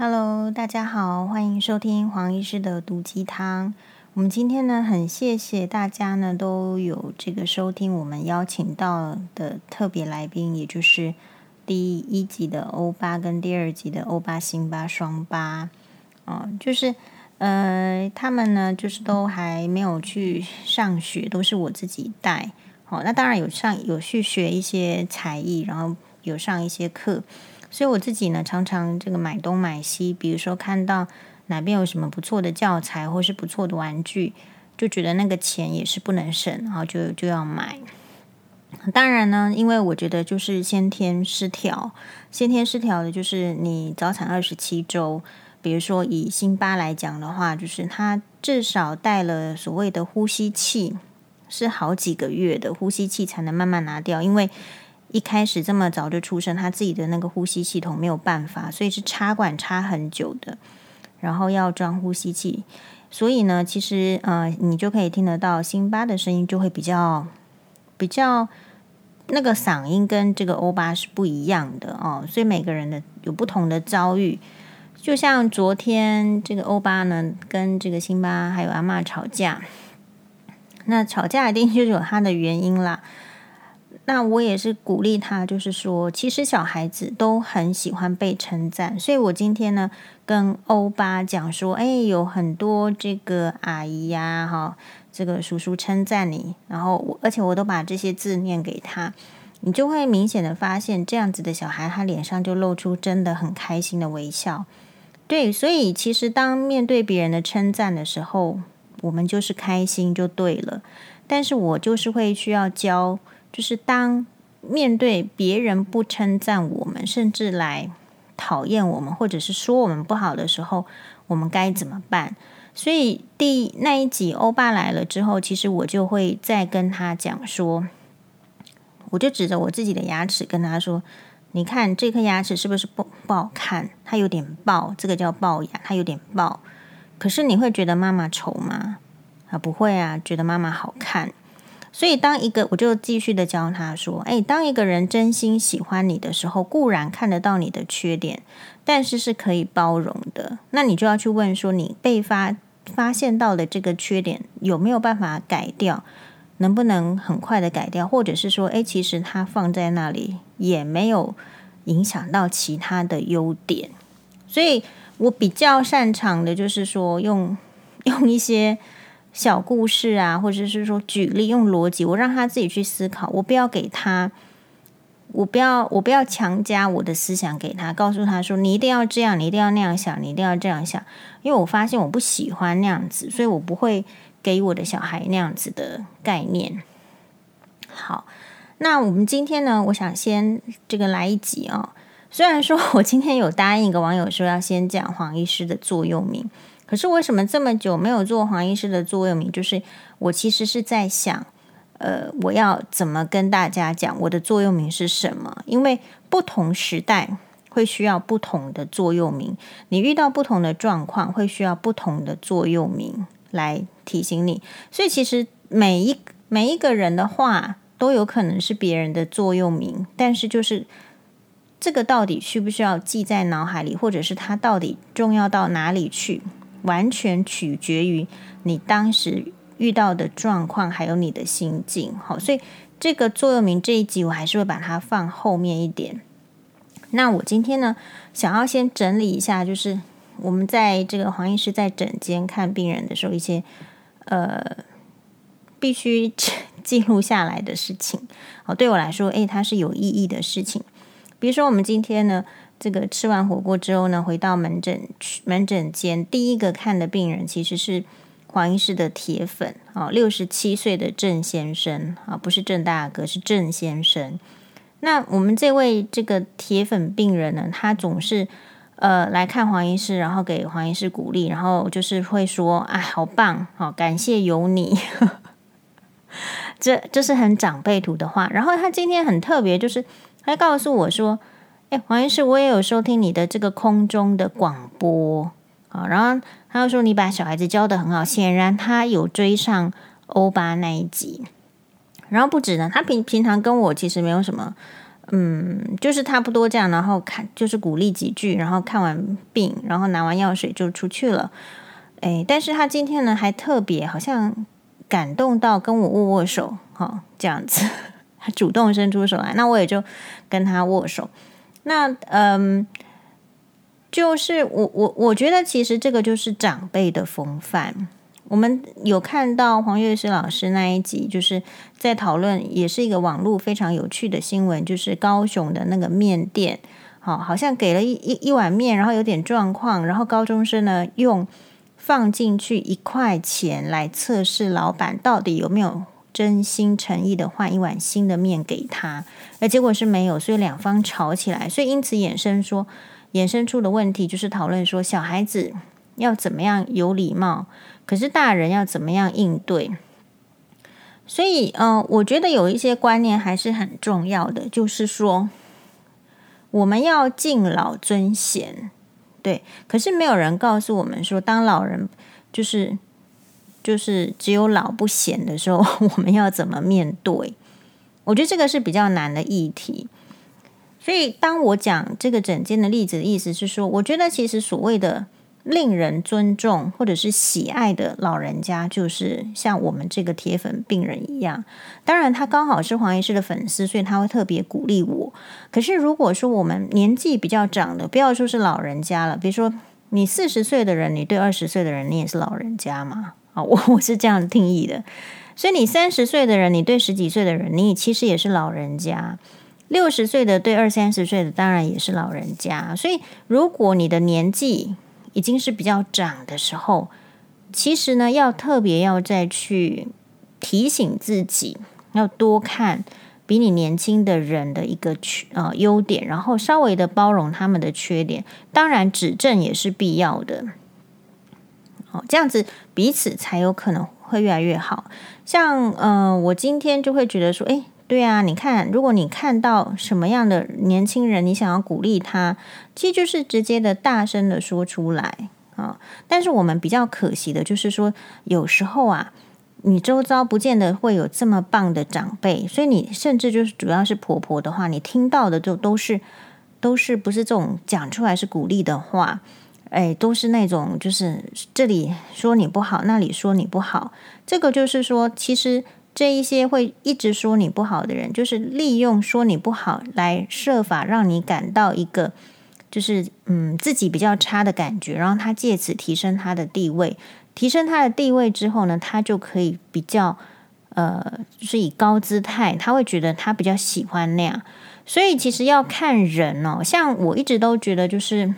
Hello，大家好，欢迎收听黄医师的毒鸡汤。我们今天呢，很谢谢大家呢都有这个收听我们邀请到的特别来宾，也就是第一集的欧巴跟第二集的欧巴辛巴双巴。哦，就是呃，他们呢就是都还没有去上学，都是我自己带。哦，那当然有上有去学一些才艺，然后有上一些课。所以我自己呢，常常这个买东买西，比如说看到哪边有什么不错的教材或是不错的玩具，就觉得那个钱也是不能省，然后就就要买。当然呢，因为我觉得就是先天失调，先天失调的就是你早产二十七周，比如说以辛巴来讲的话，就是他至少带了所谓的呼吸器，是好几个月的呼吸器才能慢慢拿掉，因为。一开始这么早就出生，他自己的那个呼吸系统没有办法，所以是插管插很久的，然后要装呼吸器。所以呢，其实呃，你就可以听得到辛巴的声音就会比较比较那个嗓音跟这个欧巴是不一样的哦。所以每个人的有不同的遭遇，就像昨天这个欧巴呢跟这个辛巴还有阿嬷吵架，那吵架一定就是有他的原因啦。那我也是鼓励他，就是说，其实小孩子都很喜欢被称赞，所以我今天呢跟欧巴讲说，哎，有很多这个阿姨呀，哈，这个叔叔称赞你，然后而且我都把这些字念给他，你就会明显的发现，这样子的小孩他脸上就露出真的很开心的微笑。对，所以其实当面对别人的称赞的时候，我们就是开心就对了，但是我就是会需要教。就是当面对别人不称赞我们，甚至来讨厌我们，或者是说我们不好的时候，我们该怎么办？所以第那一集欧巴来了之后，其实我就会再跟他讲说，我就指着我自己的牙齿跟他说：“你看这颗牙齿是不是不不好看？它有点爆，这个叫龅牙，它有点爆。可是你会觉得妈妈丑吗？啊，不会啊，觉得妈妈好看。”所以，当一个我就继续的教他说：“诶，当一个人真心喜欢你的时候，固然看得到你的缺点，但是是可以包容的。那你就要去问说，你被发发现到的这个缺点有没有办法改掉？能不能很快的改掉？或者是说，诶，其实它放在那里也没有影响到其他的优点。所以我比较擅长的就是说，用用一些。”小故事啊，或者是说举例用逻辑，我让他自己去思考，我不要给他，我不要，我不要强加我的思想给他，告诉他说你一定要这样，你一定要那样想，你一定要这样想，因为我发现我不喜欢那样子，所以我不会给我的小孩那样子的概念。好，那我们今天呢，我想先这个来一集啊、哦，虽然说我今天有答应一个网友说要先讲黄医师的座右铭。可是为什么这么久没有做黄医师的座右铭？就是我其实是在想，呃，我要怎么跟大家讲我的座右铭是什么？因为不同时代会需要不同的座右铭，你遇到不同的状况会需要不同的座右铭来提醒你。所以其实每一每一个人的话都有可能是别人的座右铭，但是就是这个到底需不需要记在脑海里，或者是它到底重要到哪里去？完全取决于你当时遇到的状况，还有你的心境。好，所以这个座右铭这一集，我还是会把它放后面一点。那我今天呢，想要先整理一下，就是我们在这个黄医师在诊间看病人的时候，一些呃必须记录下来的事情。好，对我来说，诶，它是有意义的事情。比如说，我们今天呢。这个吃完火锅之后呢，回到门诊门诊间，第一个看的病人其实是黄医师的铁粉啊，六十七岁的郑先生啊，不是郑大哥，是郑先生。那我们这位这个铁粉病人呢，他总是呃来看黄医师，然后给黄医师鼓励，然后就是会说：“哎，好棒，好感谢有你。”这这是很长辈图的话。然后他今天很特别，就是他告诉我说。哎，黄医师，我也有收听你的这个空中的广播啊，然后他又说你把小孩子教得很好，显然他有追上欧巴那一集。然后不止呢，他平平常跟我其实没有什么嗯，就是差不多这样，然后看就是鼓励几句，然后看完病，然后拿完药水就出去了。诶，但是他今天呢，还特别好像感动到跟我握握手，哈、哦，这样子，他主动伸出手来，那我也就跟他握手。那嗯，就是我我我觉得其实这个就是长辈的风范。我们有看到黄月诗老师那一集，就是在讨论，也是一个网络非常有趣的新闻，就是高雄的那个面店，好，好像给了一一一碗面，然后有点状况，然后高中生呢用。放进去一块钱来测试老板到底有没有真心诚意的换一碗新的面给他，而结果是没有，所以两方吵起来，所以因此衍生说，衍生出的问题就是讨论说小孩子要怎么样有礼貌，可是大人要怎么样应对。所以，嗯、我觉得有一些观念还是很重要的，就是说我们要敬老尊贤。对，可是没有人告诉我们说，当老人就是就是只有老不显的时候，我们要怎么面对？我觉得这个是比较难的议题。所以，当我讲这个诊间的例子的意思是说，我觉得其实所谓的。令人尊重或者是喜爱的老人家，就是像我们这个铁粉病人一样。当然，他刚好是黄医师的粉丝，所以他会特别鼓励我。可是，如果说我们年纪比较长的，不要说是老人家了，比如说你四十岁的人，你对二十岁的人，你也是老人家嘛？我我是这样定义的。所以，你三十岁的人，你对十几岁的人，你其实也是老人家。六十岁的对二三十岁的，当然也是老人家。所以，如果你的年纪，已经是比较长的时候，其实呢，要特别要再去提醒自己，要多看比你年轻的人的一个缺呃优点，然后稍微的包容他们的缺点，当然指正也是必要的。哦，这样子彼此才有可能会越来越好。像呃，我今天就会觉得说，诶。对啊，你看，如果你看到什么样的年轻人，你想要鼓励他，其实就是直接的、大声的说出来啊。但是我们比较可惜的就是说，有时候啊，你周遭不见得会有这么棒的长辈，所以你甚至就是主要是婆婆的话，你听到的就都是都是不是这种讲出来是鼓励的话，哎，都是那种就是这里说你不好，那里说你不好。这个就是说，其实。这一些会一直说你不好的人，就是利用说你不好来设法让你感到一个就是嗯自己比较差的感觉，然后他借此提升他的地位，提升他的地位之后呢，他就可以比较呃，是以高姿态，他会觉得他比较喜欢那样。所以其实要看人哦，像我一直都觉得就是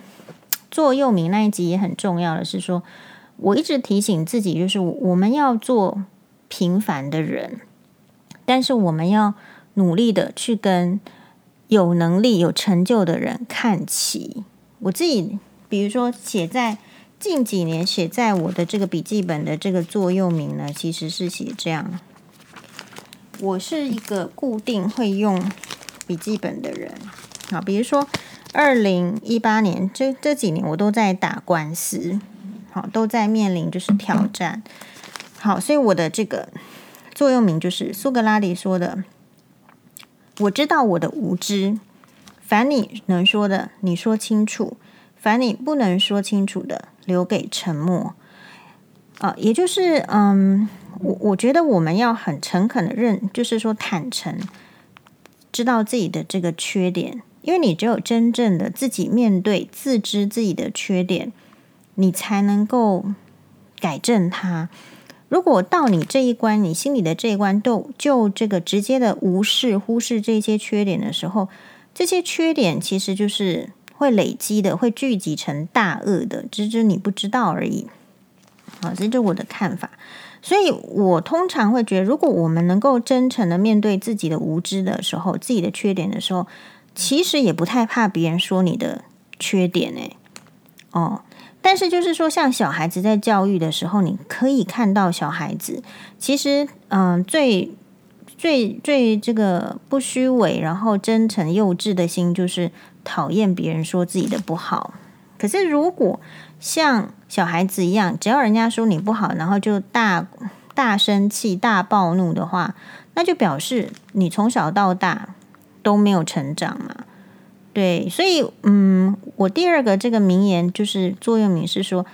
座右铭那一集也很重要的是说，我一直提醒自己，就是我们要做。平凡的人，但是我们要努力的去跟有能力、有成就的人看齐。我自己，比如说写在近几年写在我的这个笔记本的这个座右铭呢，其实是写这样：我是一个固定会用笔记本的人。好，比如说二零一八年这这几年，我都在打官司，好，都在面临就是挑战。好，所以我的这个座右铭就是苏格拉底说的：“我知道我的无知，凡你能说的，你说清楚；凡你不能说清楚的，留给沉默。”啊，也就是，嗯，我我觉得我们要很诚恳的认，就是说坦诚，知道自己的这个缺点，因为你只有真正的自己面对、自知自己的缺点，你才能够改正它。如果到你这一关，你心里的这一关都就这个直接的无视、忽视这些缺点的时候，这些缺点其实就是会累积的，会聚集成大恶的，只是你不知道而已。好，这就是我的看法。所以我通常会觉得，如果我们能够真诚的面对自己的无知的时候，自己的缺点的时候，其实也不太怕别人说你的缺点诶。哦。但是，就是说，像小孩子在教育的时候，你可以看到小孩子其实，嗯、最最最这个不虚伪，然后真诚幼稚的心，就是讨厌别人说自己的不好。可是，如果像小孩子一样，只要人家说你不好，然后就大大生气、大暴怒的话，那就表示你从小到大都没有成长嘛。对，所以嗯，我第二个这个名言就是座右铭是说，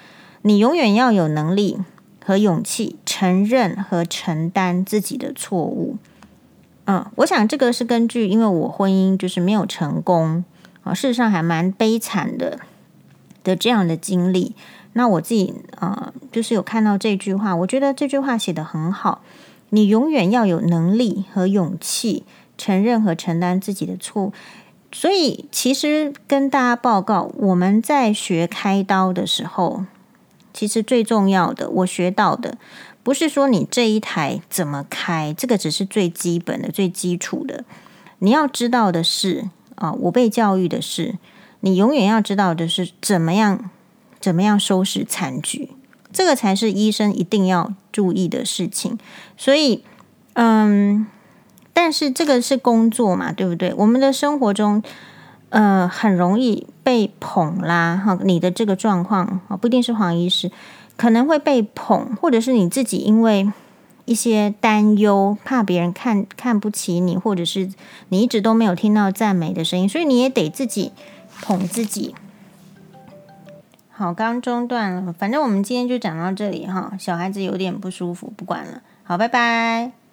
你永远要有能力和勇气承认和承担自己的错误。嗯，我想这个是根据，因为我婚姻就是没有成功啊，事实上还蛮悲惨的的这样的经历。那我自己啊，就是有看到这句话，我觉得这句话写得很好。你永远要有能力和勇气承认和承担自己的错。所以，其实跟大家报告，我们在学开刀的时候，其实最重要的，我学到的，不是说你这一台怎么开，这个只是最基本的、最基础的。你要知道的是，啊，我被教育的是，你永远要知道的是怎么样、怎么样收拾残局，这个才是医生一定要注意的事情。所以，嗯。但是这个是工作嘛，对不对？我们的生活中，呃，很容易被捧啦，哈，你的这个状况啊，不一定是黄医师，可能会被捧，或者是你自己因为一些担忧，怕别人看看不起你，或者是你一直都没有听到赞美的声音，所以你也得自己捧自己。好，刚中断了，反正我们今天就讲到这里哈，小孩子有点不舒服，不管了，好，拜拜。